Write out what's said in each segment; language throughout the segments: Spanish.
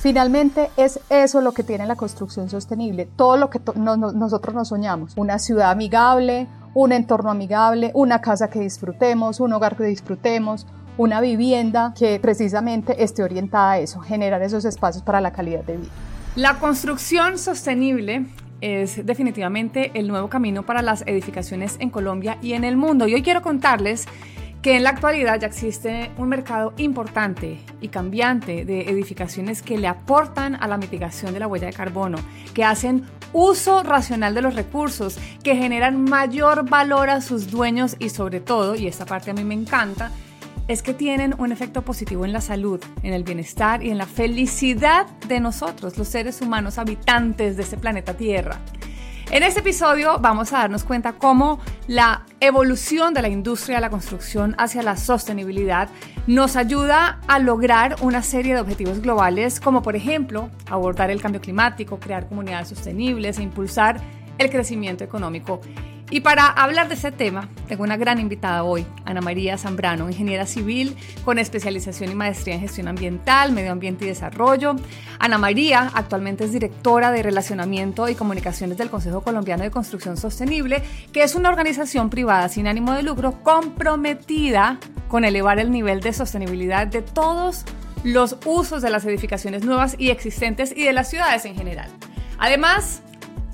Finalmente es eso lo que tiene la construcción sostenible, todo lo que nosotros nos soñamos, una ciudad amigable, un entorno amigable, una casa que disfrutemos, un hogar que disfrutemos, una vivienda que precisamente esté orientada a eso, generar esos espacios para la calidad de vida. La construcción sostenible es definitivamente el nuevo camino para las edificaciones en Colombia y en el mundo. Y hoy quiero contarles que en la actualidad ya existe un mercado importante y cambiante de edificaciones que le aportan a la mitigación de la huella de carbono, que hacen uso racional de los recursos, que generan mayor valor a sus dueños y sobre todo, y esta parte a mí me encanta, es que tienen un efecto positivo en la salud, en el bienestar y en la felicidad de nosotros, los seres humanos habitantes de este planeta Tierra. En este episodio vamos a darnos cuenta cómo la evolución de la industria de la construcción hacia la sostenibilidad nos ayuda a lograr una serie de objetivos globales, como por ejemplo abordar el cambio climático, crear comunidades sostenibles e impulsar el crecimiento económico y para hablar de ese tema, tengo una gran invitada hoy, Ana María Zambrano, ingeniera civil con especialización y maestría en gestión ambiental, medio ambiente y desarrollo. Ana María actualmente es directora de Relacionamiento y Comunicaciones del Consejo Colombiano de Construcción Sostenible, que es una organización privada sin ánimo de lucro comprometida con elevar el nivel de sostenibilidad de todos los usos de las edificaciones nuevas y existentes y de las ciudades en general. Además,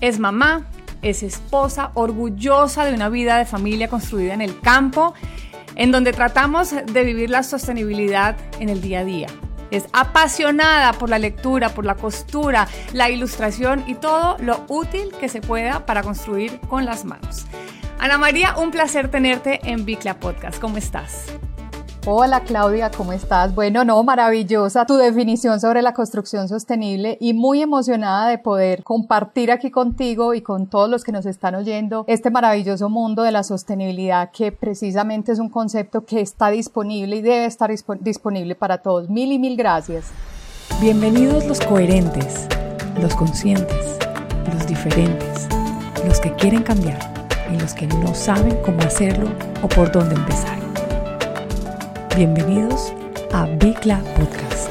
es mamá, es esposa orgullosa de una vida de familia construida en el campo, en donde tratamos de vivir la sostenibilidad en el día a día. Es apasionada por la lectura, por la costura, la ilustración y todo lo útil que se pueda para construir con las manos. Ana María, un placer tenerte en Bicla Podcast. ¿Cómo estás? Hola Claudia, ¿cómo estás? Bueno, no, maravillosa tu definición sobre la construcción sostenible y muy emocionada de poder compartir aquí contigo y con todos los que nos están oyendo este maravilloso mundo de la sostenibilidad que precisamente es un concepto que está disponible y debe estar disponible para todos. Mil y mil gracias. Bienvenidos los coherentes, los conscientes, los diferentes, los que quieren cambiar y los que no saben cómo hacerlo o por dónde empezar. Bienvenidos a Bicla Podcast.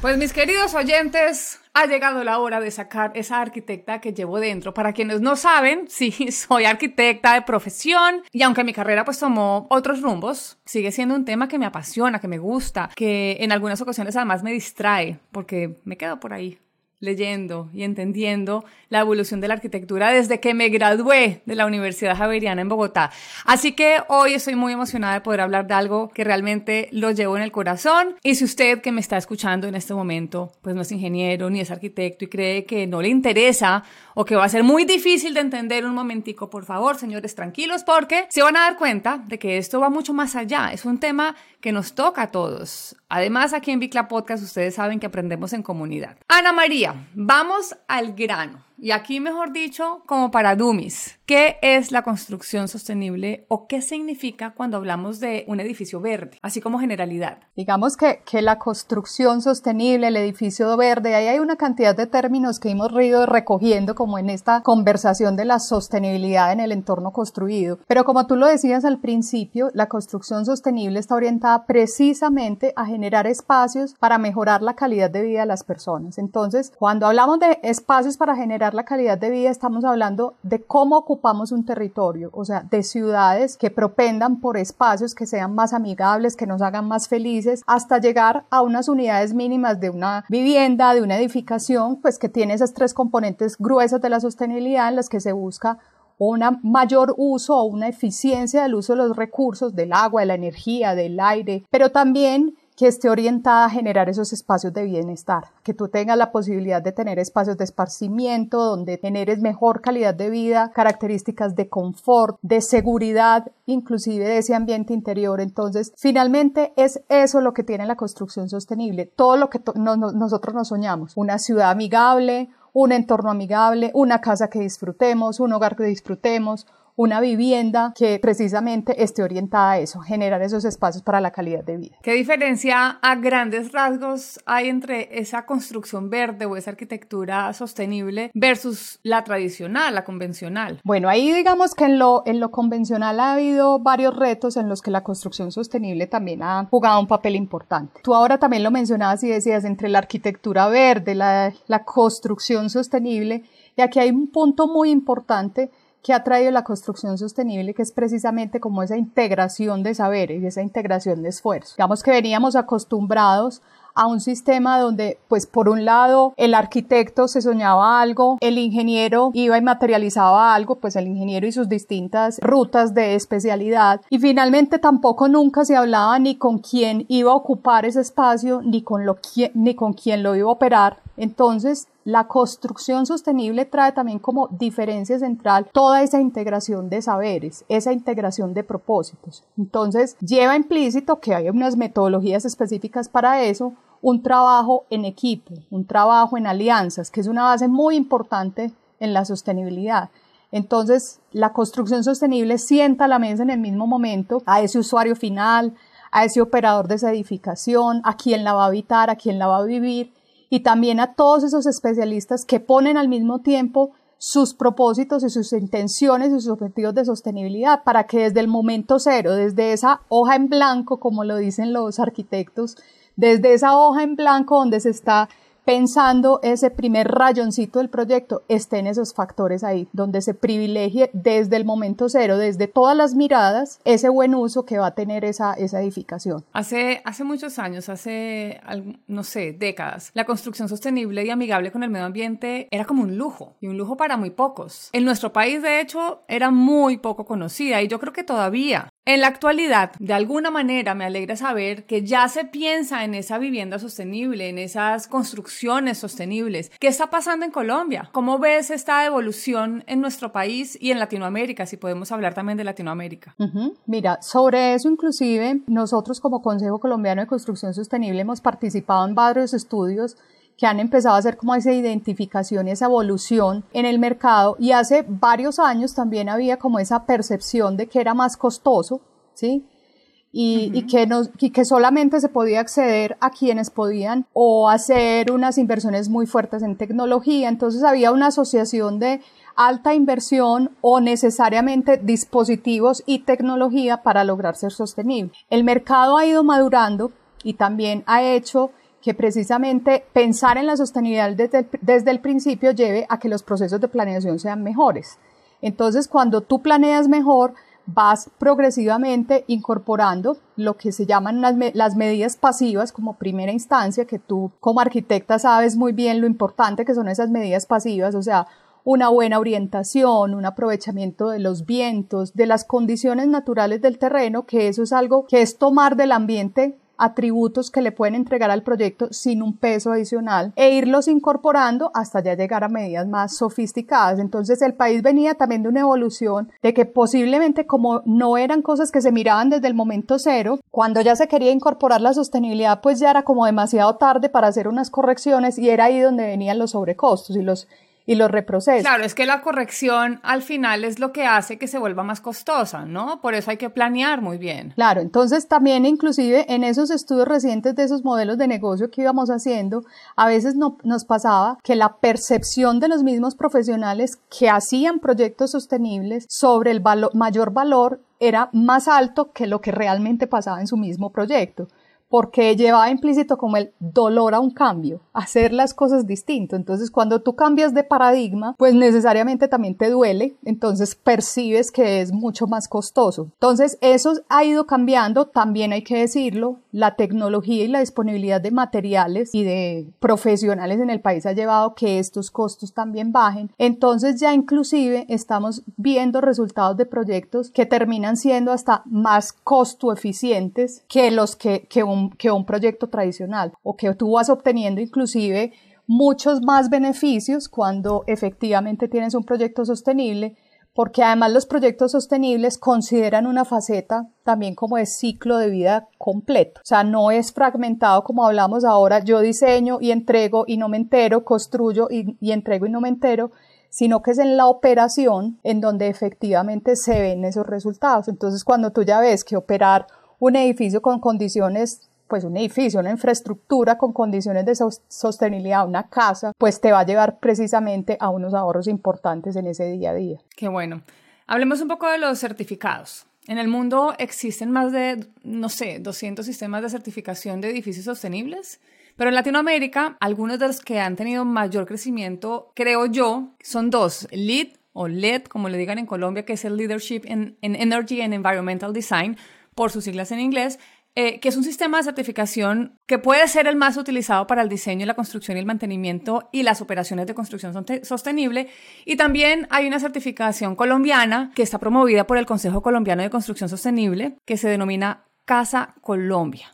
Pues mis queridos oyentes, ha llegado la hora de sacar esa arquitecta que llevo dentro. Para quienes no saben, sí, soy arquitecta de profesión y aunque mi carrera pues tomó otros rumbos, sigue siendo un tema que me apasiona, que me gusta, que en algunas ocasiones además me distrae porque me quedo por ahí leyendo y entendiendo la evolución de la arquitectura desde que me gradué de la Universidad Javeriana en Bogotá. Así que hoy estoy muy emocionada de poder hablar de algo que realmente lo llevo en el corazón. Y si usted que me está escuchando en este momento, pues no es ingeniero ni es arquitecto y cree que no le interesa o que va a ser muy difícil de entender un momentico, por favor, señores, tranquilos, porque se van a dar cuenta de que esto va mucho más allá. Es un tema que nos toca a todos. Además, aquí en Bicla Podcast ustedes saben que aprendemos en comunidad. Ana María, vamos al grano. Y aquí, mejor dicho, como para Dumis, ¿qué es la construcción sostenible o qué significa cuando hablamos de un edificio verde, así como generalidad? Digamos que, que la construcción sostenible, el edificio verde, ahí hay una cantidad de términos que hemos ido recogiendo como en esta conversación de la sostenibilidad en el entorno construido. Pero como tú lo decías al principio, la construcción sostenible está orientada precisamente a generar espacios para mejorar la calidad de vida de las personas. Entonces, cuando hablamos de espacios para generar la calidad de vida estamos hablando de cómo ocupamos un territorio, o sea, de ciudades que propendan por espacios que sean más amigables, que nos hagan más felices, hasta llegar a unas unidades mínimas de una vivienda, de una edificación, pues que tiene esas tres componentes gruesas de la sostenibilidad en las que se busca un mayor uso o una eficiencia del uso de los recursos, del agua, de la energía, del aire, pero también que esté orientada a generar esos espacios de bienestar, que tú tengas la posibilidad de tener espacios de esparcimiento, donde generes mejor calidad de vida, características de confort, de seguridad, inclusive de ese ambiente interior. Entonces, finalmente es eso lo que tiene la construcción sostenible, todo lo que nosotros nos soñamos, una ciudad amigable, un entorno amigable, una casa que disfrutemos, un hogar que disfrutemos, una vivienda que precisamente esté orientada a eso, generar esos espacios para la calidad de vida. ¿Qué diferencia a grandes rasgos hay entre esa construcción verde o esa arquitectura sostenible versus la tradicional, la convencional? Bueno, ahí digamos que en lo, en lo convencional ha habido varios retos en los que la construcción sostenible también ha jugado un papel importante. Tú ahora también lo mencionabas y decías entre la arquitectura verde, la, la construcción sostenible, y aquí hay un punto muy importante que ha traído la construcción sostenible, que es precisamente como esa integración de saberes y esa integración de esfuerzos. Digamos que veníamos acostumbrados a un sistema donde, pues, por un lado, el arquitecto se soñaba algo, el ingeniero iba y materializaba algo, pues el ingeniero y sus distintas rutas de especialidad, y finalmente tampoco nunca se hablaba ni con quién iba a ocupar ese espacio, ni con, lo, ni con quién lo iba a operar. Entonces, la construcción sostenible trae también como diferencia central toda esa integración de saberes, esa integración de propósitos. Entonces, lleva implícito que hay unas metodologías específicas para eso, un trabajo en equipo, un trabajo en alianzas, que es una base muy importante en la sostenibilidad. Entonces, la construcción sostenible sienta a la mesa en el mismo momento a ese usuario final, a ese operador de esa edificación, a quien la va a habitar, a quien la va a vivir, y también a todos esos especialistas que ponen al mismo tiempo sus propósitos y sus intenciones y sus objetivos de sostenibilidad para que desde el momento cero, desde esa hoja en blanco, como lo dicen los arquitectos, desde esa hoja en blanco donde se está pensando ese primer rayoncito del proyecto, estén esos factores ahí, donde se privilegie desde el momento cero, desde todas las miradas, ese buen uso que va a tener esa, esa edificación. Hace, hace muchos años, hace, no sé, décadas, la construcción sostenible y amigable con el medio ambiente era como un lujo, y un lujo para muy pocos. En nuestro país, de hecho, era muy poco conocida, y yo creo que todavía en la actualidad, de alguna manera me alegra saber que ya se piensa en esa vivienda sostenible, en esas construcciones sostenibles. ¿Qué está pasando en Colombia? ¿Cómo ves esta evolución en nuestro país y en Latinoamérica, si podemos hablar también de Latinoamérica? Mira, sobre eso inclusive nosotros como Consejo Colombiano de Construcción Sostenible hemos participado en varios estudios que han empezado a hacer como esa identificación y esa evolución en el mercado y hace varios años también había como esa percepción de que era más costoso, ¿sí? Y, y, que nos, y que solamente se podía acceder a quienes podían o hacer unas inversiones muy fuertes en tecnología. Entonces había una asociación de alta inversión o necesariamente dispositivos y tecnología para lograr ser sostenible. El mercado ha ido madurando y también ha hecho que precisamente pensar en la sostenibilidad desde el, desde el principio lleve a que los procesos de planeación sean mejores. Entonces, cuando tú planeas mejor, vas progresivamente incorporando lo que se llaman las, las, medidas pasivas como primera instancia, que tú como arquitecta sabes muy bien lo importante que son esas medidas pasivas, o sea, una buena orientación, un aprovechamiento de los vientos, de las condiciones naturales del terreno, que eso es algo que es tomar del ambiente atributos que le pueden entregar al proyecto sin un peso adicional e irlos incorporando hasta ya llegar a medidas más sofisticadas. Entonces el país venía también de una evolución de que posiblemente como no eran cosas que se miraban desde el momento cero, cuando ya se quería incorporar la sostenibilidad pues ya era como demasiado tarde para hacer unas correcciones y era ahí donde venían los sobrecostos y los y los reprocesos. Claro, es que la corrección al final es lo que hace que se vuelva más costosa, ¿no? Por eso hay que planear muy bien. Claro, entonces también inclusive en esos estudios recientes de esos modelos de negocio que íbamos haciendo, a veces no, nos pasaba que la percepción de los mismos profesionales que hacían proyectos sostenibles sobre el mayor valor era más alto que lo que realmente pasaba en su mismo proyecto porque llevaba implícito como el dolor a un cambio, hacer las cosas distinto. Entonces, cuando tú cambias de paradigma, pues necesariamente también te duele, entonces percibes que es mucho más costoso. Entonces, eso ha ido cambiando, también hay que decirlo, la tecnología y la disponibilidad de materiales y de profesionales en el país ha llevado que estos costos también bajen. Entonces, ya inclusive estamos viendo resultados de proyectos que terminan siendo hasta más costo eficientes que los que, que un que un proyecto tradicional o que tú vas obteniendo inclusive muchos más beneficios cuando efectivamente tienes un proyecto sostenible porque además los proyectos sostenibles consideran una faceta también como de ciclo de vida completo. O sea, no es fragmentado como hablamos ahora, yo diseño y entrego y no me entero, construyo y, y entrego y no me entero, sino que es en la operación en donde efectivamente se ven esos resultados. Entonces, cuando tú ya ves que operar un edificio con condiciones pues un edificio, una infraestructura con condiciones de sostenibilidad, una casa, pues te va a llevar precisamente a unos ahorros importantes en ese día a día. Qué bueno. Hablemos un poco de los certificados. En el mundo existen más de, no sé, 200 sistemas de certificación de edificios sostenibles. Pero en Latinoamérica, algunos de los que han tenido mayor crecimiento, creo yo, son dos, LEED o LED, como le digan en Colombia, que es el Leadership in, Energy and Environmental Design, por sus siglas en inglés, eh, que es un sistema de certificación que puede ser el más utilizado para el diseño, la construcción y el mantenimiento y las operaciones de construcción sostenible. Y también hay una certificación colombiana que está promovida por el Consejo Colombiano de Construcción Sostenible, que se denomina Casa Colombia.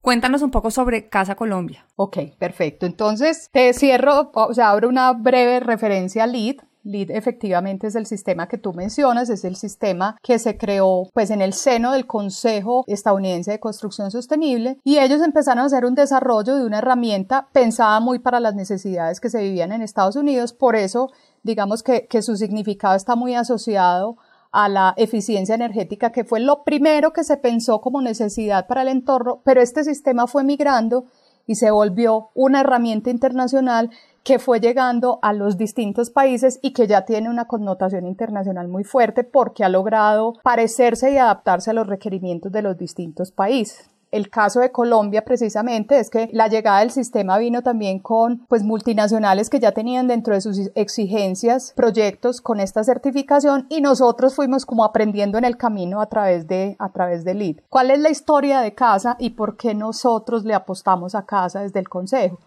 Cuéntanos un poco sobre Casa Colombia. Ok, perfecto. Entonces, te cierro, o sea, abro una breve referencia a LEED. LEED efectivamente es el sistema que tú mencionas, es el sistema que se creó pues en el seno del Consejo Estadounidense de Construcción Sostenible y ellos empezaron a hacer un desarrollo de una herramienta pensada muy para las necesidades que se vivían en Estados Unidos, por eso digamos que, que su significado está muy asociado a la eficiencia energética, que fue lo primero que se pensó como necesidad para el entorno, pero este sistema fue migrando y se volvió una herramienta internacional que fue llegando a los distintos países y que ya tiene una connotación internacional muy fuerte porque ha logrado parecerse y adaptarse a los requerimientos de los distintos países. El caso de Colombia precisamente es que la llegada del sistema vino también con pues multinacionales que ya tenían dentro de sus exigencias proyectos con esta certificación y nosotros fuimos como aprendiendo en el camino a través de a través de LEED. ¿Cuál es la historia de Casa y por qué nosotros le apostamos a Casa desde el consejo?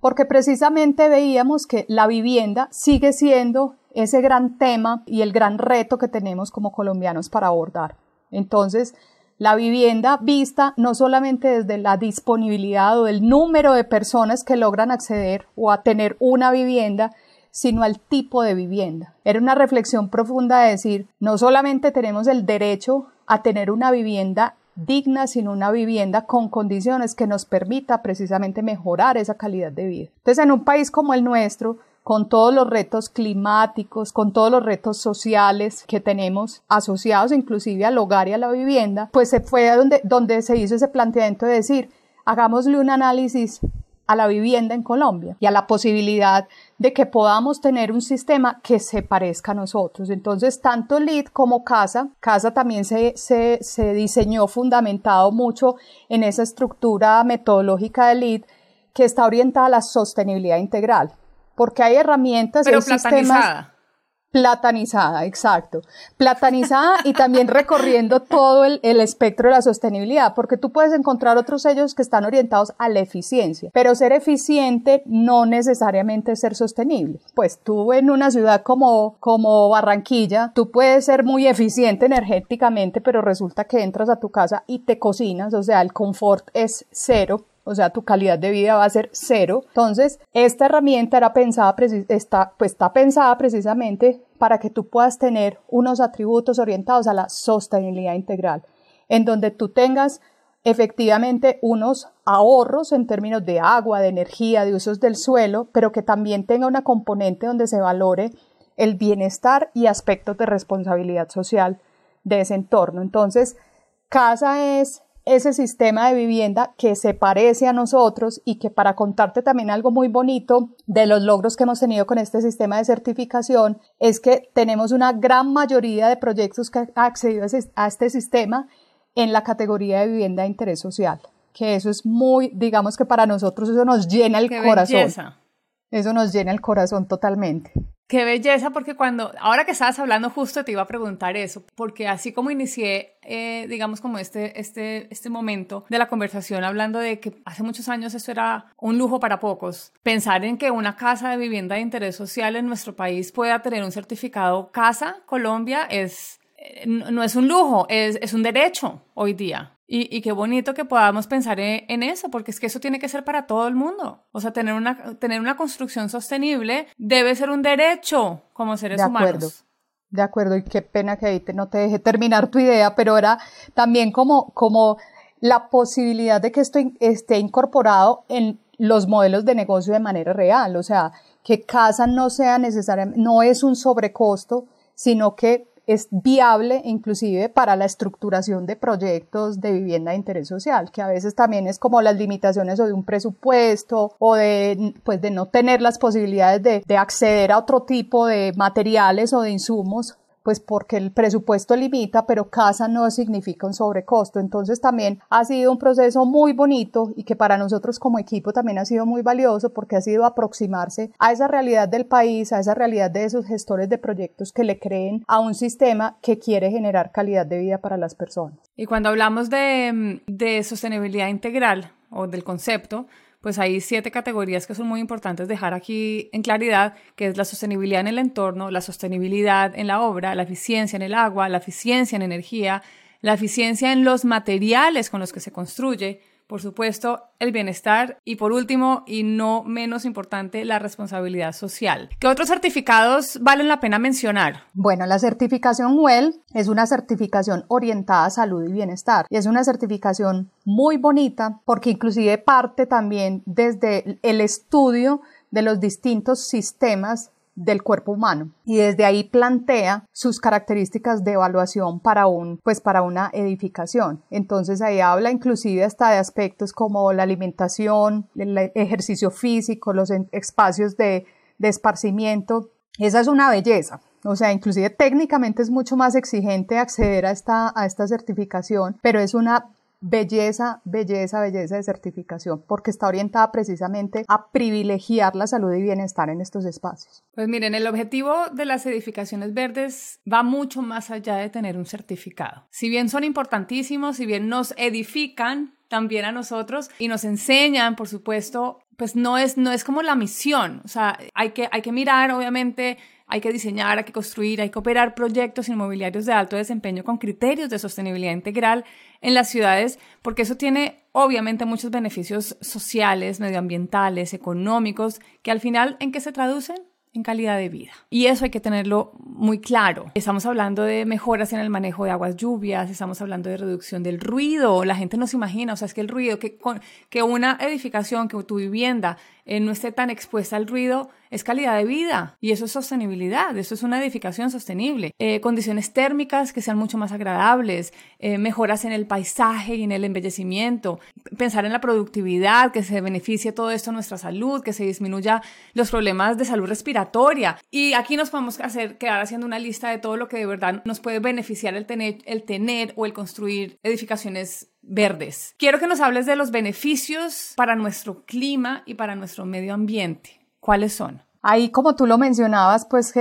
Porque precisamente veíamos que la vivienda sigue siendo ese gran tema y el gran reto que tenemos como colombianos para abordar. Entonces, la vivienda vista no solamente desde la disponibilidad o el número de personas que logran acceder o a tener una vivienda, sino al tipo de vivienda. Era una reflexión profunda de decir, no solamente tenemos el derecho a tener una vivienda digna, sino una vivienda con condiciones que nos permita precisamente mejorar esa calidad de vida. Entonces, en un país como el nuestro, con todos los retos climáticos, con todos los retos sociales que tenemos asociados inclusive al hogar y a la vivienda, pues se fue donde, donde se hizo ese planteamiento de decir, hagámosle un análisis a la vivienda en Colombia y a la posibilidad de que podamos tener un sistema que se parezca a nosotros. Entonces, tanto LEED como CASA, CASA también se, se, se diseñó fundamentado mucho en esa estructura metodológica de LEED que está orientada a la sostenibilidad integral porque hay herramientas Pero platanizada. Platanizada, exacto. Platanizada y también recorriendo todo el, el, espectro de la sostenibilidad, porque tú puedes encontrar otros sellos que están orientados a la eficiencia, pero ser eficiente no necesariamente es ser sostenible. Pues tú en una ciudad como, como Barranquilla, tú puedes ser muy eficiente energéticamente, pero resulta que entras a tu casa y te cocinas, o sea, el confort es cero o sea, tu calidad de vida va a ser cero. Entonces, esta herramienta era pensada, está, pues está pensada precisamente para que tú puedas tener unos atributos orientados a la sostenibilidad integral, en donde tú tengas efectivamente unos ahorros en términos de agua, de energía, de usos del suelo, pero que también tenga una componente donde se valore el bienestar y aspectos de responsabilidad social de ese entorno. Entonces, casa es ese sistema de vivienda que se parece a nosotros y que para contarte también algo muy bonito de los logros que hemos tenido con este sistema de certificación es que tenemos una gran mayoría de proyectos que han accedido a este sistema en la categoría de vivienda de interés social, que eso es muy, digamos que para nosotros eso nos llena el corazón. Eso nos llena el corazón totalmente. Qué belleza, porque cuando, ahora que estabas hablando justo te iba a preguntar eso, porque así como inicié, eh, digamos, como este, este, este momento de la conversación hablando de que hace muchos años esto era un lujo para pocos, pensar en que una casa de vivienda de interés social en nuestro país pueda tener un certificado Casa Colombia es, eh, no es un lujo, es, es un derecho hoy día. Y, qué bonito que podamos pensar en, eso, porque es que eso tiene que ser para todo el mundo. O sea, tener una, tener una construcción sostenible debe ser un derecho como seres de humanos. Acuerdo. De acuerdo, y qué pena que ahí no te deje terminar tu idea, pero era también como, como la posibilidad de que esto esté incorporado en los modelos de negocio de manera real. O sea, que casa no sea necesariamente, no es un sobrecosto, sino que es viable inclusive para la estructuración de proyectos de vivienda de interés social, que a veces también es como las limitaciones o de un presupuesto o de, pues de no tener las posibilidades de, de acceder a otro tipo de materiales o de insumos pues porque el presupuesto limita, pero casa no significa un sobrecosto. Entonces también ha sido un proceso muy bonito y que para nosotros como equipo también ha sido muy valioso porque ha sido aproximarse a esa realidad del país, a esa realidad de esos gestores de proyectos que le creen a un sistema que quiere generar calidad de vida para las personas. Y cuando hablamos de, de sostenibilidad integral o del concepto, pues hay siete categorías que son muy importantes dejar aquí en claridad, que es la sostenibilidad en el entorno, la sostenibilidad en la obra, la eficiencia en el agua, la eficiencia en energía, la eficiencia en los materiales con los que se construye, por supuesto, el bienestar y por último, y no menos importante, la responsabilidad social. ¿Qué otros certificados valen la pena mencionar? Bueno, la certificación WELL es una certificación orientada a salud y bienestar y es una certificación muy bonita porque inclusive parte también desde el estudio de los distintos sistemas del cuerpo humano. Y desde ahí plantea sus características de evaluación para un pues para una edificación. Entonces ahí habla inclusive hasta de aspectos como la alimentación el ejercicio físico los espacios de, de esparcimiento. Esa es una belleza. O sea, inclusive técnicamente es mucho más exigente acceder a esta, a esta certificación, pero es una belleza, belleza, belleza de certificación, porque está orientada precisamente a privilegiar la salud y bienestar en estos espacios. Pues miren, el objetivo de las edificaciones verdes va mucho más allá de tener un certificado. Si bien son importantísimos, si bien nos edifican también a nosotros y nos enseñan, por supuesto, pues no es, no es como la misión, o sea, hay que, hay que mirar, obviamente, hay que diseñar, hay que construir, hay que operar proyectos inmobiliarios de alto desempeño con criterios de sostenibilidad integral en las ciudades, porque eso tiene obviamente muchos beneficios sociales, medioambientales, económicos, que al final, ¿en qué se traducen? en calidad de vida. Y eso hay que tenerlo muy claro. Estamos hablando de mejoras en el manejo de aguas lluvias, estamos hablando de reducción del ruido. La gente no se imagina, o sea, es que el ruido, que, que una edificación, que tu vivienda eh, no esté tan expuesta al ruido, es calidad de vida y eso es sostenibilidad, eso es una edificación sostenible. Eh, condiciones térmicas que sean mucho más agradables, eh, mejoras en el paisaje y en el embellecimiento, pensar en la productividad, que se beneficie todo esto nuestra salud, que se disminuya los problemas de salud respiratoria. Y aquí nos podemos hacer, quedar haciendo una lista de todo lo que de verdad nos puede beneficiar el tener, el tener o el construir edificaciones verdes. Quiero que nos hables de los beneficios para nuestro clima y para nuestro medio ambiente. ¿Cuáles son? Ahí, como tú lo mencionabas, pues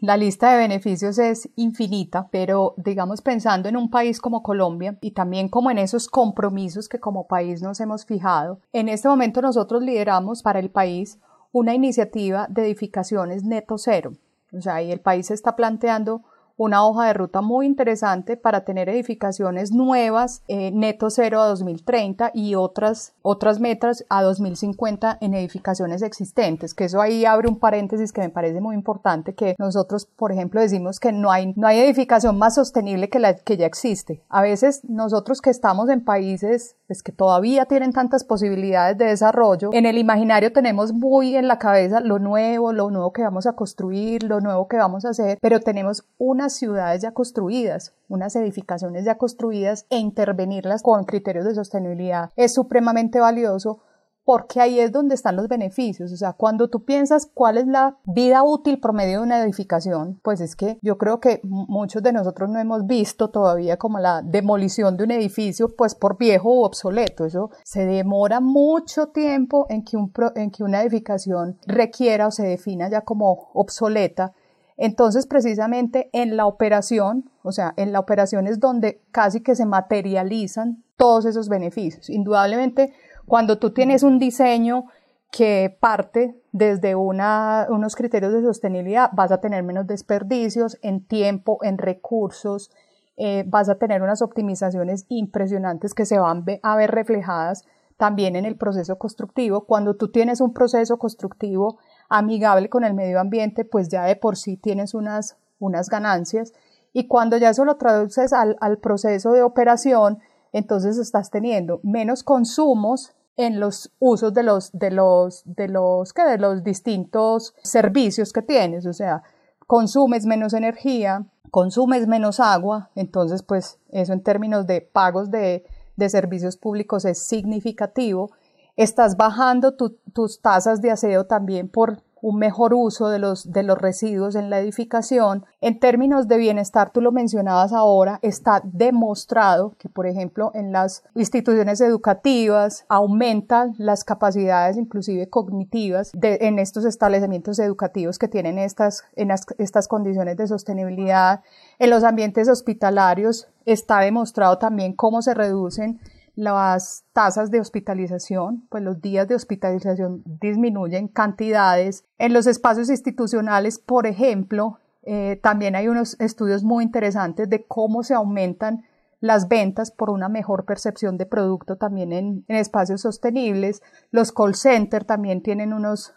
la lista de beneficios es infinita, pero digamos pensando en un país como Colombia y también como en esos compromisos que como país nos hemos fijado, en este momento nosotros lideramos para el país una iniciativa de edificaciones neto cero. O sea, ahí el país está planteando una hoja de ruta muy interesante para tener edificaciones nuevas, eh, neto cero a 2030 y otras, otras metas a 2050 en edificaciones existentes, que eso ahí abre un paréntesis que me parece muy importante, que nosotros, por ejemplo, decimos que no hay, no hay edificación más sostenible que la que ya existe. A veces nosotros que estamos en países pues, que todavía tienen tantas posibilidades de desarrollo, en el imaginario tenemos muy en la cabeza lo nuevo, lo nuevo que vamos a construir, lo nuevo que vamos a hacer, pero tenemos una ciudades ya construidas, unas edificaciones ya construidas e intervenirlas con criterios de sostenibilidad es supremamente valioso porque ahí es donde están los beneficios. O sea, cuando tú piensas cuál es la vida útil promedio de una edificación, pues es que yo creo que muchos de nosotros no hemos visto todavía como la demolición de un edificio, pues por viejo o obsoleto. Eso se demora mucho tiempo en que, un en que una edificación requiera o se defina ya como obsoleta entonces, precisamente en la operación, o sea, en la operación es donde casi que se materializan todos esos beneficios. Indudablemente, cuando tú tienes un diseño que parte desde unos criterios de sostenibilidad, vas a tener menos desperdicios en tiempo, en recursos, eh, vas a tener unas optimizaciones impresionantes que se van a ver reflejadas también en el proceso constructivo. Cuando tú tienes un proceso constructivo amigable con el medio ambiente, pues ya de por sí tienes unas, unas ganancias. Y cuando ya eso lo traduces al, al proceso de operación, entonces estás teniendo menos consumos en los usos de los, de los, de los, ¿qué? de los distintos servicios que tienes, o sea, consumes menos energía, consumes menos agua, entonces pues eso en términos de pagos de, de servicios públicos es significativo. Estás bajando tus tasas de aseo también por un mejor uso de los, de los residuos en la edificación. En términos de bienestar, tú lo mencionabas ahora, está demostrado que, por ejemplo, en las instituciones educativas aumentan las capacidades inclusive cognitivas en estos establecimientos educativos que tienen estas, estas condiciones de sostenibilidad. En los ambientes hospitalarios está demostrado también cómo se reducen las tasas de hospitalización, pues los días de hospitalización disminuyen cantidades. En los espacios institucionales, por ejemplo, eh, también hay unos estudios muy interesantes de cómo se aumentan las ventas por una mejor percepción de producto también en, espacios sostenibles. Los call centers también tienen unos,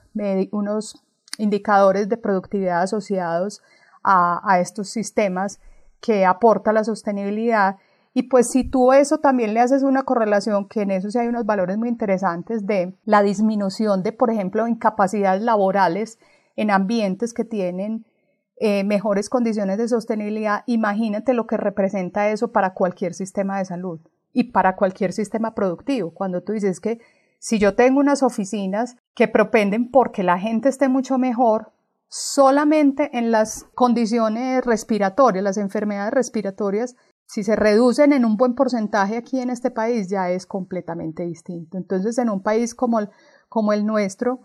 unos indicadores de productividad asociados a, a estos sistemas que aporta la sostenibilidad y pues si tú eso también le haces una correlación, que en eso sí hay unos valores muy interesantes de la disminución de, por ejemplo, incapacidades laborales en ambientes que tienen eh, mejores condiciones de sostenibilidad, imagínate lo que representa eso para cualquier sistema de salud y para cualquier sistema productivo. Cuando tú dices que si yo tengo unas oficinas que propenden porque la gente esté mucho mejor, solamente en las condiciones respiratorias, las enfermedades respiratorias, si se reducen en un buen porcentaje aquí en este país ya es completamente distinto. Entonces, en un país como el, nuestro,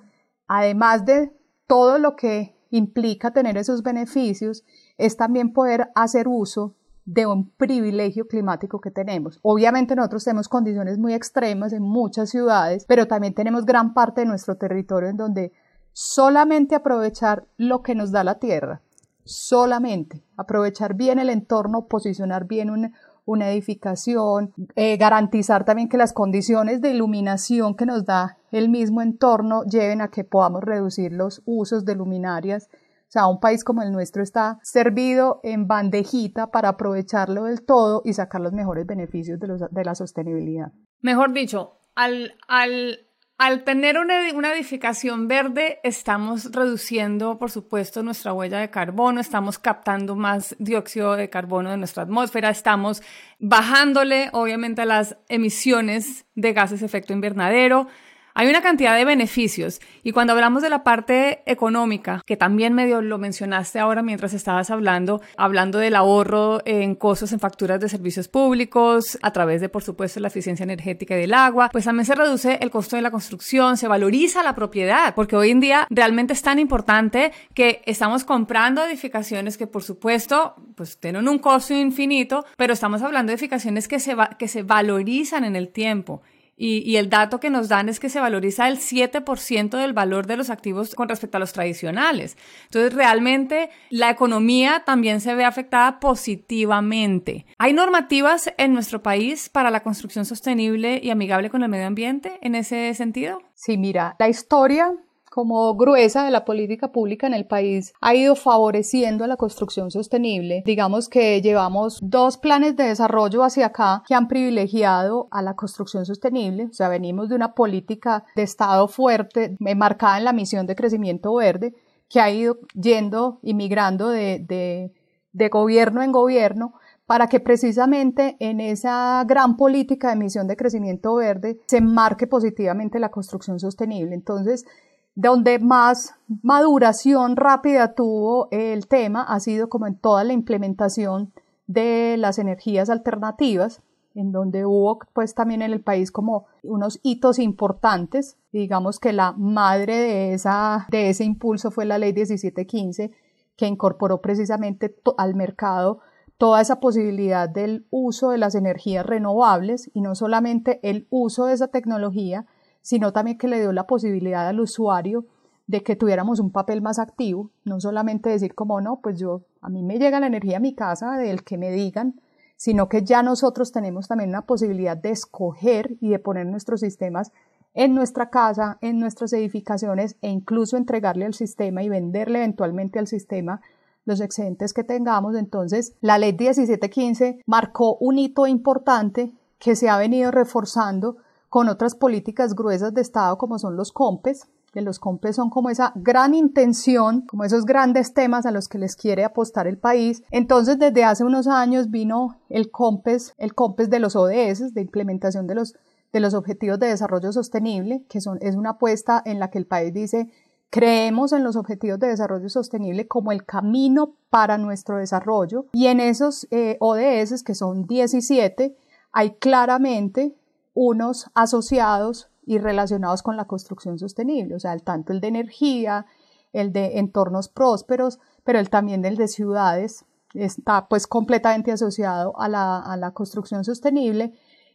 además de todo lo que implica tener esos beneficios, es también poder hacer uso de un privilegio climático que tenemos. Obviamente nosotros tenemos condiciones muy extremas en muchas ciudades, pero también tenemos gran parte de nuestro territorio en donde solamente aprovechar lo que nos da la tierra solamente, aprovechar bien el entorno, posicionar bien una edificación, eh, garantizar también que las condiciones de iluminación que nos da el mismo entorno lleven a que podamos reducir los usos de luminarias. O sea, un país como el nuestro está servido en bandejita para aprovecharlo del todo y sacar los mejores beneficios de, de la sostenibilidad. Mejor dicho, al, al al tener una, edificación verde, estamos reduciendo, por supuesto, nuestra huella de carbono, estamos captando más dióxido de carbono de nuestra atmósfera, estamos bajándole, obviamente, las emisiones de gases de efecto invernadero, hay una cantidad de beneficios. Y cuando hablamos de la parte económica, que también medio lo mencionaste ahora mientras estabas hablando, hablando del ahorro en costos en facturas de servicios públicos, a través de, por supuesto, la eficiencia energética del agua, pues también se reduce el costo de la construcción, se valoriza la propiedad, porque hoy en día realmente es tan importante que estamos comprando edificaciones que, por supuesto, pues tienen un costo infinito, pero estamos hablando de edificaciones que se, que se valorizan en el tiempo y, el dato que nos dan es que se valoriza el 7% del valor de los activos con respecto a los tradicionales. Entonces, realmente la economía también se ve afectada positivamente. ¿Hay normativas en nuestro país para la construcción sostenible y amigable con el medio ambiente en ese sentido? Sí, mira, la historia como gruesa de la política pública en el país ha ido favoreciendo la construcción sostenible. Digamos que llevamos dos planes de desarrollo hacia acá que han privilegiado a la construcción sostenible. O sea, venimos de una política de Estado fuerte, marcada en la misión de crecimiento verde, que ha ido yendo y migrando de, de, de gobierno en gobierno para que precisamente en esa gran política de misión de crecimiento verde se marque positivamente la construcción sostenible. Entonces, donde más maduración rápida tuvo el tema ha sido como en toda la implementación de las energías alternativas, en donde hubo pues también en el país como unos hitos importantes. Digamos que la madre de, esa, de ese impulso fue la ley 1715, que incorporó precisamente al mercado toda esa posibilidad del uso de las energías renovables y no solamente el uso de esa tecnología, sino también que le dio la posibilidad al usuario de que tuviéramos un papel más activo, no solamente decir como no, pues yo, a mí me llega la energía a mi casa del que me digan, sino que ya nosotros tenemos también la posibilidad de escoger y de poner nuestros sistemas en nuestra casa, en nuestras edificaciones e incluso entregarle al sistema y venderle eventualmente al sistema los excedentes que tengamos. Entonces, la ley 1715 marcó un hito importante que se ha venido reforzando con otras políticas gruesas de Estado como son los COMPES, que los COMPES son como esa gran intención, como esos grandes temas a los que les quiere apostar el país. Entonces, desde hace unos años vino el COMPES, el COMPES de los ODS, de implementación de los, de los Objetivos de Desarrollo Sostenible, que son, es una apuesta en la que el país dice, creemos en los Objetivos de Desarrollo Sostenible como el camino para nuestro desarrollo y en esos eh, ODS, que son 17, hay claramente unos asociados y relacionados con la construcción sostenible, o sea, tanto el de energía, el de entornos prósperos, pero el también el de ciudades está pues completamente asociado a la, a la construcción sostenible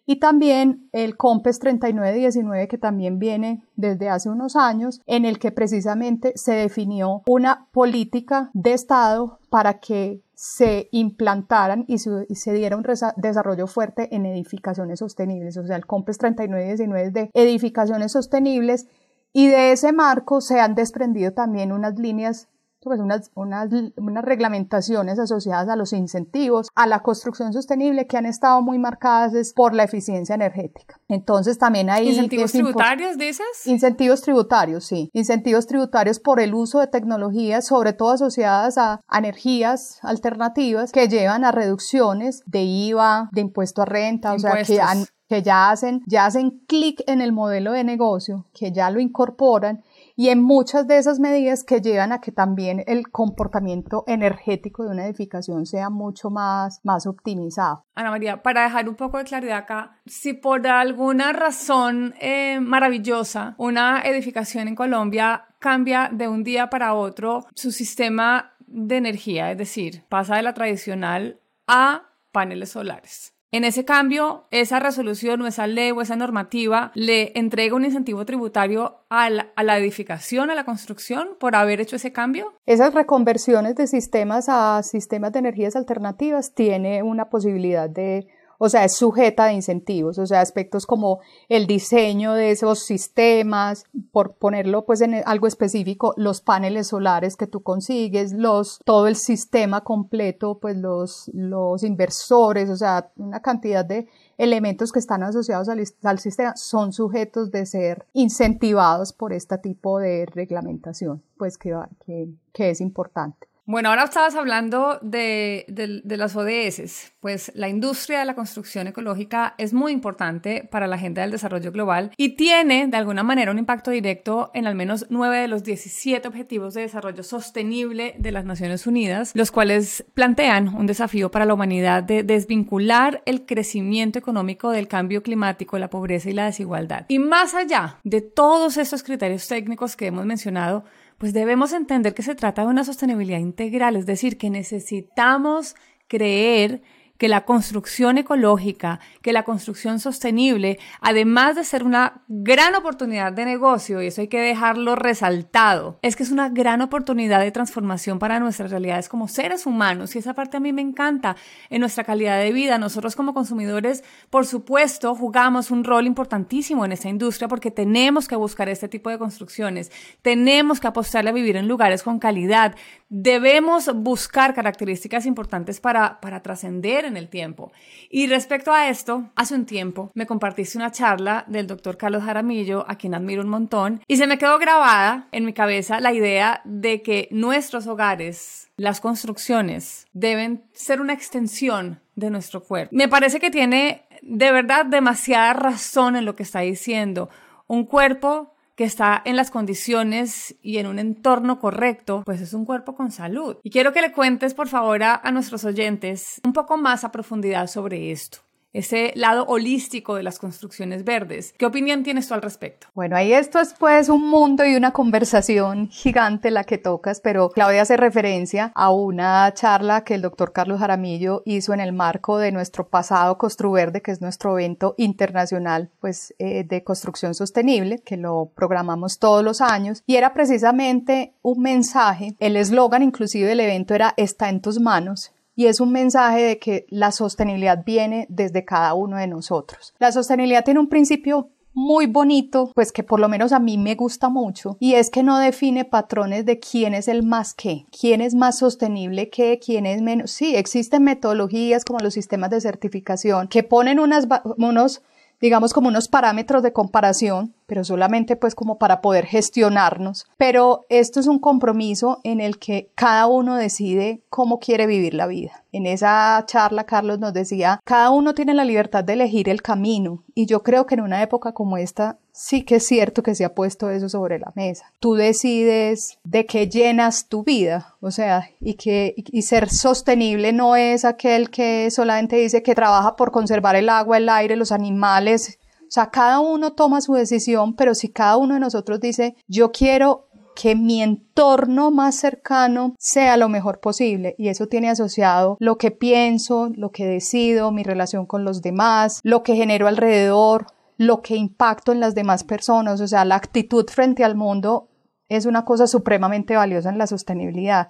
y también el COMPES 3919 que también viene desde hace unos años en el que precisamente se definió una política de Estado para que se implantaran y se, diera un desarrollo fuerte en edificaciones sostenibles. O sea, el COMPES 3919 es de edificaciones sostenibles y de ese marco se han desprendido también unas líneas pues unas, unas, unas, reglamentaciones asociadas a los incentivos, a la construcción sostenible que han estado muy marcadas por la eficiencia energética. Entonces también hay... ¿Incentivos tributarios dices? Incentivos tributarios, sí. Incentivos tributarios por el uso de tecnologías, sobre todo asociadas a, energías alternativas que llevan a reducciones de IVA, de impuesto a renta, o sea, que que ya hacen, ya hacen clic en el modelo de negocio, que ya lo incorporan y en muchas de esas medidas que llevan a que también el comportamiento energético de una edificación sea mucho más, más optimizado. Ana María, para dejar un poco de claridad acá, si por alguna razón eh, maravillosa una edificación en Colombia cambia de un día para otro su sistema de energía, es decir, pasa de la tradicional a paneles solares. En ese cambio, esa resolución o esa ley o esa normativa le entrega un incentivo tributario a la, edificación, a la construcción, por haber hecho ese cambio. Esas reconversiones de sistemas a sistemas de energías alternativas tiene una posibilidad de o sea, es sujeta de incentivos, o sea, aspectos como el diseño de esos sistemas, por ponerlo pues en algo específico, los paneles solares que tú consigues, los, todo el sistema completo, pues los, los inversores, o sea, una cantidad de elementos que están asociados al, al sistema son sujetos de ser incentivados por este tipo de reglamentación, pues que, que, que es importante. Bueno, ahora estabas hablando de, las ODS. Pues la industria de la construcción ecológica es muy importante para la agenda del desarrollo global y tiene de alguna manera un impacto directo en al menos nueve de los 17 objetivos de desarrollo sostenible de las Naciones Unidas, los cuales plantean un desafío para la humanidad de desvincular el crecimiento económico del cambio climático, la pobreza y la desigualdad. Y más allá de todos estos criterios técnicos que hemos mencionado, pues debemos entender que se trata de una sostenibilidad integral, es decir, que necesitamos creer que la construcción ecológica, que la construcción sostenible, además de ser una gran oportunidad de negocio, y eso hay que dejarlo resaltado, es que es una gran oportunidad de transformación para nuestras realidades como seres humanos. Y esa parte a mí me encanta en nuestra calidad de vida. Nosotros como consumidores, por supuesto, jugamos un rol importantísimo en esta industria porque tenemos que buscar este tipo de construcciones, tenemos que apostarle a vivir en lugares con calidad, debemos buscar características importantes para, para trascender en el tiempo. Y respecto a esto, hace un tiempo me compartiste una charla del doctor Carlos Jaramillo, a quien admiro un montón, y se me quedó grabada en mi cabeza la idea de que nuestros hogares, las construcciones, deben ser una extensión de nuestro cuerpo. Me parece que tiene de verdad demasiada razón en lo que está diciendo. Un cuerpo que está en las condiciones y en un entorno correcto, pues es un cuerpo con salud. Y quiero que le cuentes, por favor, a, nuestros oyentes un poco más a profundidad sobre esto ese lado holístico de las construcciones verdes. ¿Qué opinión tienes tú al respecto? Bueno, ahí esto es pues un mundo y una conversación gigante la que tocas, pero Claudia hace referencia a una charla que el doctor Carlos Jaramillo hizo en el marco de nuestro pasado Construverde, que es nuestro evento internacional pues eh, de construcción sostenible, que lo programamos todos los años, y era precisamente un mensaje, el eslogan inclusive del evento era está en tus manos, y es un mensaje de que la sostenibilidad viene desde cada uno de nosotros. La sostenibilidad tiene un principio muy bonito, pues que por lo menos a mí me gusta mucho, y es que no define patrones de quién es el más qué, quién es más sostenible que, quién es menos. Sí, existen metodologías como los sistemas de certificación que ponen unas, unos digamos como unos parámetros de comparación, pero solamente pues como para poder gestionarnos. Pero esto es un compromiso en el que cada uno decide cómo quiere vivir la vida. En esa charla Carlos nos decía, cada uno tiene la libertad de elegir el camino y yo creo que en una época como esta sí que es cierto que se ha puesto eso sobre la mesa. Tú decides de qué llenas tu vida, o sea, y que y ser sostenible no es aquel que solamente dice que trabaja por conservar el agua, el aire, los animales. O sea, cada uno toma su decisión, pero si cada uno de nosotros dice, yo quiero que mi entorno más cercano sea lo mejor posible y eso tiene asociado lo que pienso, lo que decido, mi relación con los demás, lo que genero alrededor, lo que impacto en las demás personas, o sea, la actitud frente al mundo es una cosa supremamente valiosa en la sostenibilidad.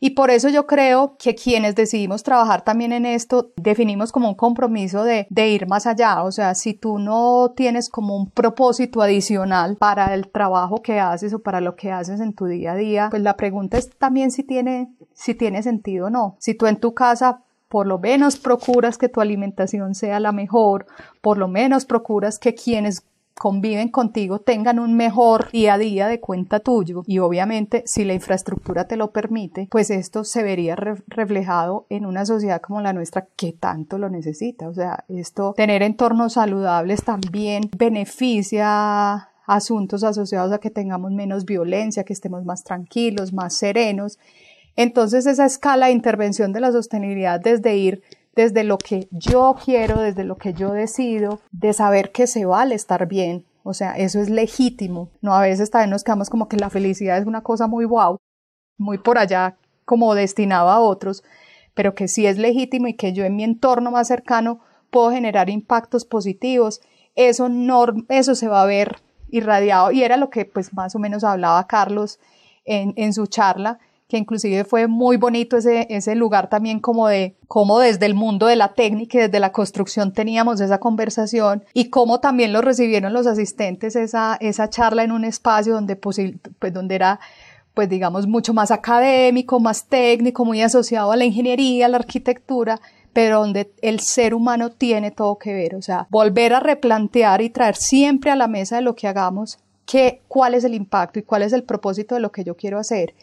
Y por eso yo creo que quienes decidimos trabajar también en esto, definimos como un compromiso de, ir más allá. O sea, si tú no tienes como un propósito adicional para el trabajo que haces o para lo que haces en tu día a día, pues la pregunta es también si tiene, si tiene sentido o no. Si tú en tu casa por lo menos procuras que tu alimentación sea la mejor, por lo menos procuras que quienes conviven contigo tengan un mejor día a día de cuenta tuyo. Y obviamente si la infraestructura te lo permite pues esto se vería reflejado en una sociedad como la nuestra que tanto lo necesita. O sea esto tener entornos saludables también beneficia asuntos asociados a que tengamos menos violencia que estemos más tranquilos más serenos entonces esa escala de intervención de la sostenibilidad desde ir desde lo que yo quiero, desde lo que yo decido, de saber que se vale estar bien. O sea, eso es legítimo. No a veces también nos quedamos como que la felicidad es una cosa muy wow, muy por allá, como destinado a otros, pero que sí es legítimo y que yo en mi entorno más cercano puedo generar impactos positivos. Eso no, eso se va a ver irradiado y era lo que pues más o menos hablaba Carlos en, en su charla que inclusive fue muy bonito ese, ese lugar también como de cómo desde el mundo de la técnica y desde la construcción teníamos esa conversación y cómo también lo recibieron los asistentes esa, esa charla en un espacio donde, pues, donde era pues digamos mucho más académico, más técnico, muy asociado a la ingeniería, a la arquitectura, pero donde el ser humano tiene todo que ver, o sea, volver a replantear y traer siempre a la mesa de lo que hagamos que, cuál es el impacto y cuál es el propósito de lo que yo quiero hacer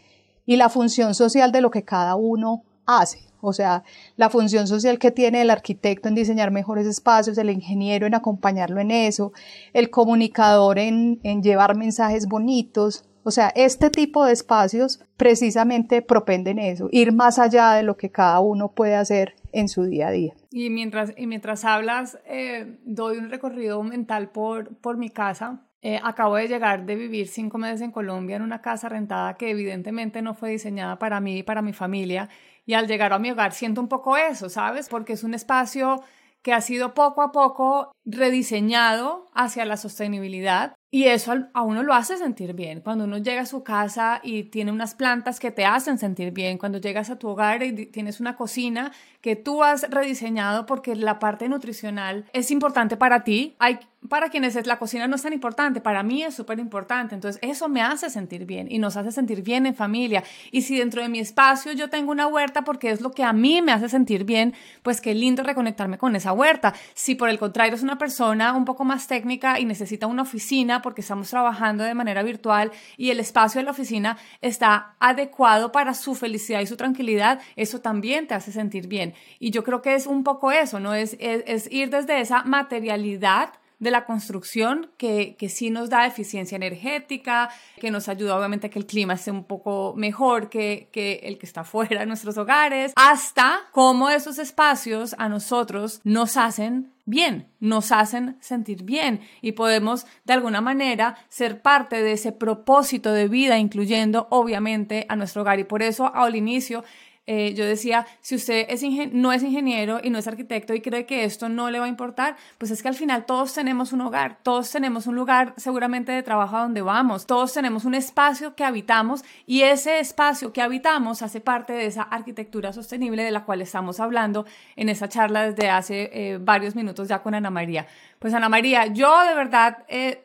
y la función social de lo que cada uno hace. O sea, la función social que tiene el arquitecto en diseñar mejores espacios, el ingeniero en acompañarlo en eso, el comunicador en, en llevar mensajes bonitos. O sea, este tipo de espacios precisamente propenden eso, ir más allá de lo que cada uno puede hacer en su día a día. Y mientras, y mientras hablas, eh, doy un recorrido mental por, por mi casa eh, acabo de llegar de vivir cinco meses en Colombia en una casa rentada que evidentemente no fue diseñada para mí y para mi familia. Y al llegar a mi hogar siento un poco eso, ¿sabes? Porque es un espacio que ha sido poco a poco rediseñado hacia la sostenibilidad y eso a uno lo hace sentir bien. Cuando uno llega a su casa y tiene unas plantas que te hacen sentir bien, cuando llegas a tu hogar y tienes una cocina que tú has rediseñado porque la parte nutricional es importante para ti. Hay para quienes es, la cocina no es tan importante, para mí es súper importante. Entonces eso me hace sentir bien y nos hace sentir bien en familia. Y si dentro de mi espacio yo tengo una huerta porque es lo que a mí me hace sentir bien, pues qué lindo reconectarme con esa huerta. Si por el contrario es una persona un poco más técnica y necesita una oficina porque estamos trabajando de manera virtual y el espacio de la oficina está adecuado para su felicidad y su tranquilidad, eso también te hace sentir bien. Y yo creo que es un poco eso, ¿no? Es, es, ir desde esa materialidad de la construcción que, que, sí nos da eficiencia energética, que nos ayuda obviamente a que el clima esté un poco mejor que, que el que está fuera de nuestros hogares, hasta cómo esos espacios a nosotros nos hacen bien, nos hacen sentir bien y podemos de alguna manera ser parte de ese propósito de vida, incluyendo obviamente a nuestro hogar. Y por eso al inicio eh, yo decía, si usted es no es ingeniero y no es arquitecto y cree que esto no le va a importar, pues es que al final todos tenemos un hogar, todos tenemos un lugar seguramente de trabajo a donde vamos, todos tenemos un espacio que habitamos y ese espacio que habitamos hace parte de esa arquitectura sostenible de la cual estamos hablando en esa charla desde hace eh, varios minutos ya con Ana María. Pues Ana María, yo de verdad eh,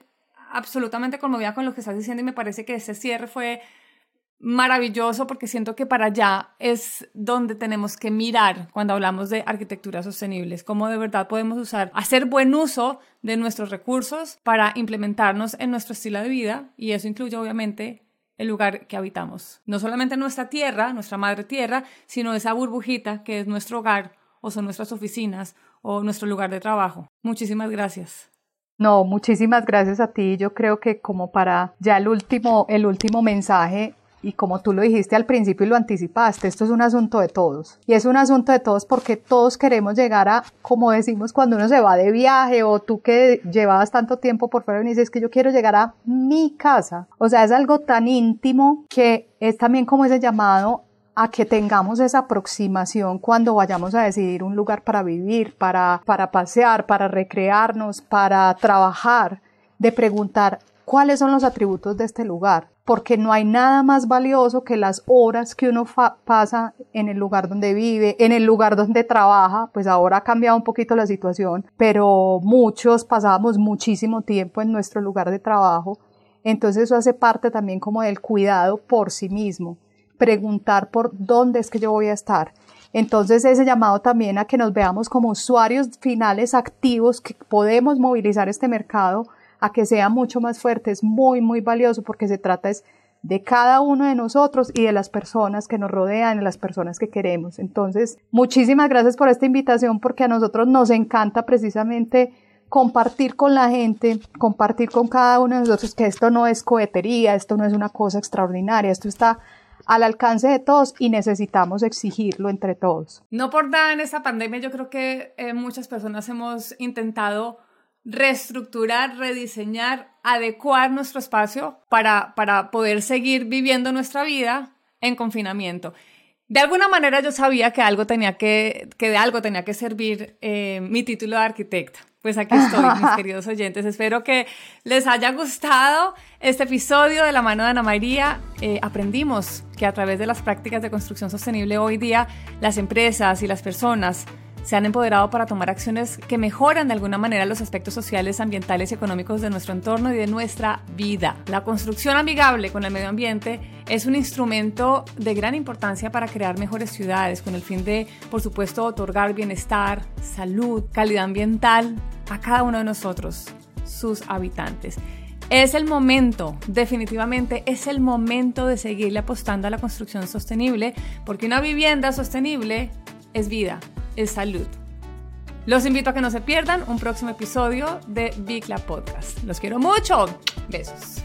absolutamente conmovida con lo que estás diciendo y me parece que ese cierre fue maravilloso porque siento que para allá es donde tenemos que mirar cuando hablamos de arquitectura sostenible, cómo de verdad podemos usar, hacer buen uso de nuestros recursos para implementarnos en nuestro estilo de vida y eso incluye obviamente el lugar que habitamos. No solamente nuestra tierra, nuestra madre tierra, sino esa burbujita que es nuestro hogar o son nuestras oficinas o nuestro lugar de trabajo. Muchísimas gracias. No, muchísimas gracias a ti. Yo creo que como para ya el último, el último mensaje, y como tú lo dijiste al principio y lo anticipaste, esto es un asunto de todos. Y es un asunto de todos porque todos queremos llegar a, como decimos cuando uno se va de viaje o tú que llevabas tanto tiempo por fuera y dices que yo quiero llegar a mi casa. O sea, es algo tan íntimo que es también como ese llamado a que tengamos esa aproximación cuando vayamos a decidir un lugar para vivir, para, para pasear, para recrearnos, para trabajar, de preguntar cuáles son los atributos de este lugar, porque no hay nada más valioso que las horas que uno pasa en el lugar donde vive, en el lugar donde trabaja, pues ahora ha cambiado un poquito la situación, pero muchos pasábamos muchísimo tiempo en nuestro lugar de trabajo, entonces eso hace parte también como del cuidado por sí mismo, preguntar por dónde es que yo voy a estar. Entonces ese llamado también a que nos veamos como usuarios finales activos que podemos movilizar este mercado a que sea mucho más fuerte es muy, muy valioso porque se trata es de cada uno de nosotros y de las personas que nos rodean, de las personas que queremos. Entonces, muchísimas gracias por esta invitación porque a nosotros nos encanta precisamente compartir con la gente, compartir con cada uno de nosotros que esto no es cohetería, esto no es una cosa extraordinaria, esto está al alcance de todos y necesitamos exigirlo entre todos. No por nada en esta pandemia yo creo que eh, muchas personas hemos intentado reestructurar, rediseñar, adecuar nuestro espacio para, para poder seguir viviendo nuestra vida en confinamiento. De alguna manera yo sabía que algo tenía que, que de algo tenía que servir eh, mi título de arquitecta. Pues aquí estoy, mis queridos oyentes. Espero que les haya gustado este episodio de la mano de Ana María. Eh, aprendimos que a través de las prácticas de construcción sostenible hoy día las empresas y las personas se han empoderado para tomar acciones que mejoran de alguna manera los aspectos sociales, ambientales y económicos de nuestro entorno y de nuestra vida. La construcción amigable con el medio ambiente es un instrumento de gran importancia para crear mejores ciudades con el fin de, por supuesto, otorgar bienestar, salud, calidad ambiental a cada uno de nosotros, sus habitantes. Es el momento, definitivamente es el momento de seguirle apostando a la construcción sostenible, porque una vivienda sostenible es vida, es salud. Los invito a que no se pierdan un próximo episodio de Bicla Podcast. Los quiero mucho. Besos.